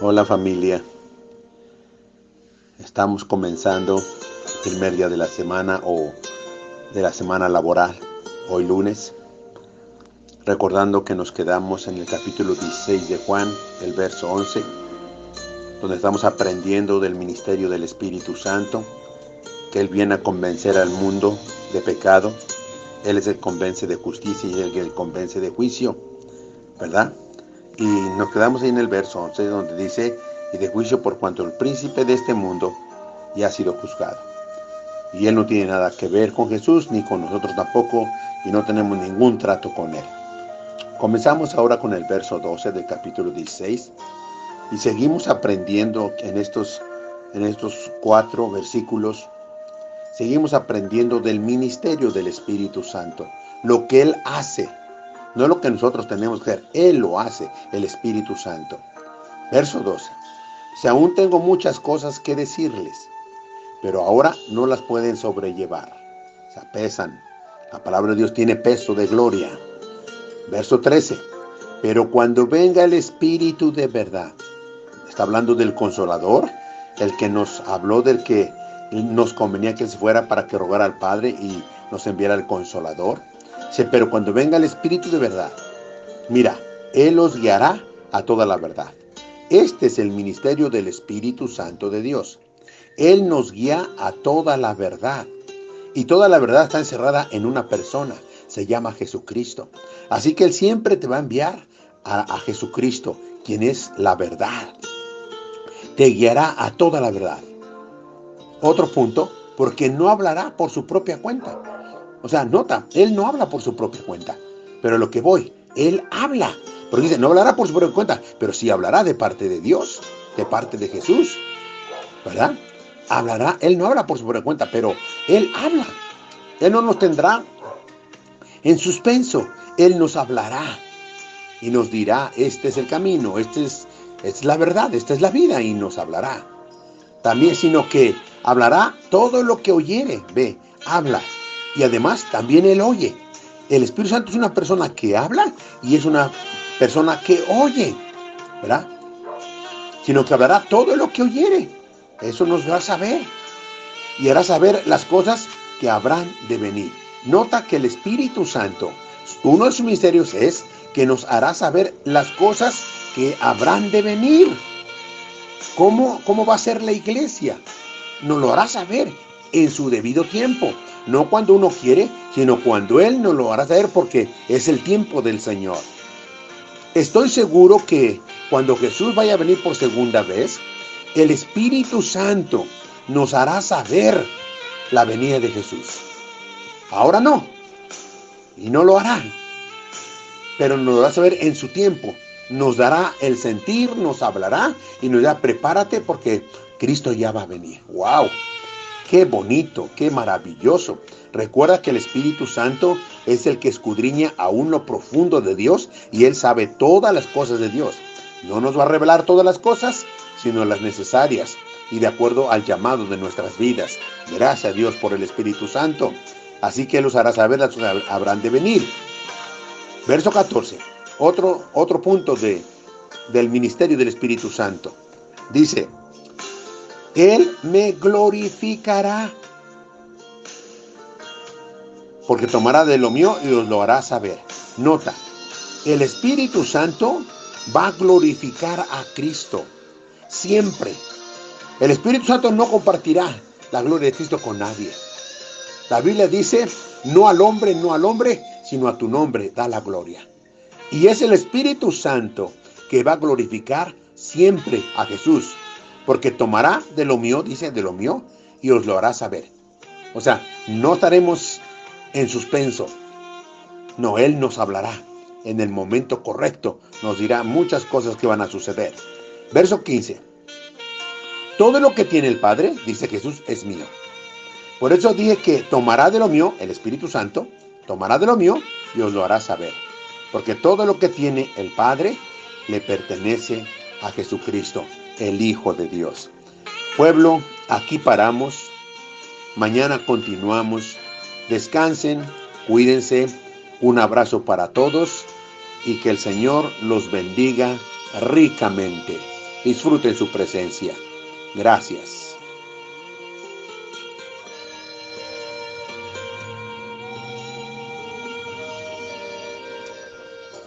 Hola familia, estamos comenzando el primer día de la semana o de la semana laboral, hoy lunes, recordando que nos quedamos en el capítulo 16 de Juan, el verso 11, donde estamos aprendiendo del ministerio del Espíritu Santo, que Él viene a convencer al mundo de pecado, Él es el convence de justicia y el que convence de juicio, ¿verdad? Y nos quedamos ahí en el verso 11 donde dice, y de juicio por cuanto el príncipe de este mundo ya ha sido juzgado. Y él no tiene nada que ver con Jesús ni con nosotros tampoco y no tenemos ningún trato con él. Comenzamos ahora con el verso 12 del capítulo 16 y seguimos aprendiendo en estos, en estos cuatro versículos, seguimos aprendiendo del ministerio del Espíritu Santo, lo que Él hace no es lo que nosotros tenemos que hacer, Él lo hace, el Espíritu Santo. Verso 12. Si aún tengo muchas cosas que decirles, pero ahora no las pueden sobrellevar. O sea, pesan. La palabra de Dios tiene peso de gloria. Verso 13. Pero cuando venga el Espíritu de verdad, está hablando del consolador, el que nos habló del que nos convenía que se fuera para que rogara al Padre y nos enviara el consolador pero cuando venga el Espíritu de verdad, mira, Él os guiará a toda la verdad. Este es el ministerio del Espíritu Santo de Dios. Él nos guía a toda la verdad. Y toda la verdad está encerrada en una persona. Se llama Jesucristo. Así que Él siempre te va a enviar a, Jesucristo, quien es la verdad. Te guiará a toda la verdad. Otro punto, porque no hablará por su propia cuenta o sea, nota, él no habla por su propia cuenta. Pero lo que voy, él habla. Porque dice, no hablará por su propia cuenta, pero sí hablará de parte de Dios, de parte de Jesús. ¿Verdad? Hablará, él no habla por su propia cuenta, pero él habla. Él no nos tendrá en suspenso. Él nos hablará y nos dirá, este es el camino, este es, esta es la verdad, esta es la vida y nos hablará. También, sino que hablará todo lo que oyere. Ve, habla y además también Él oye. El Espíritu Santo es una persona que habla y es una persona que oye, ¿verdad? Sino que hablará todo lo que oyere. Eso nos a saber. Y hará saber las cosas que habrán de venir. Nota que el Espíritu Santo, uno de sus misterios es que nos hará saber las cosas que habrán de venir. ¿Cómo, cómo va a ser la iglesia? Nos lo hará saber en su debido tiempo. No cuando uno quiere, sino cuando Él nos lo hará saber porque es el tiempo del Señor. Estoy seguro que cuando Jesús vaya a venir por segunda vez, el Espíritu Santo nos hará saber la venida de Jesús. Ahora no, y no lo hará, pero nos lo hará saber en su tiempo. Nos dará el sentir, nos hablará y nos dirá, prepárate porque Cristo ya va a venir. ¡Wow! Qué bonito, qué maravilloso. Recuerda que el Espíritu Santo es el que escudriña aún lo profundo de Dios y Él sabe todas las cosas de Dios. No nos va a revelar todas las cosas, sino las necesarias y de acuerdo al llamado de nuestras vidas. Gracias a Dios por el Espíritu Santo. Así que Él los hará saber las cosas habrán de venir. Verso 14. Otro, otro punto de, del ministerio del Espíritu Santo. Dice, él me glorificará. Porque tomará de lo mío y os lo hará saber. Nota, el Espíritu Santo va a glorificar a Cristo. Siempre. El Espíritu Santo no compartirá la gloria de Cristo con nadie. La Biblia dice, no al hombre, no al hombre, sino a tu nombre da la gloria. Y es el Espíritu Santo que va a glorificar siempre a Jesús porque tomará de lo mío, dice, de lo mío, y os lo hará saber. O sea, no estaremos en suspenso. No, Él nos hablará en el momento correcto, nos dirá muchas cosas que van a suceder. Verso 15. Todo lo que tiene el Padre, dice Jesús, es mío. Por eso dije que tomará de lo mío, el Espíritu Santo, tomará de lo mío y os lo hará saber. Porque todo lo que tiene el Padre le pertenece a Jesucristo el Hijo de Dios. Pueblo, aquí paramos. Mañana continuamos. Descansen, cuídense. Un abrazo para todos y que el Señor los bendiga ricamente. Disfruten su presencia. Gracias.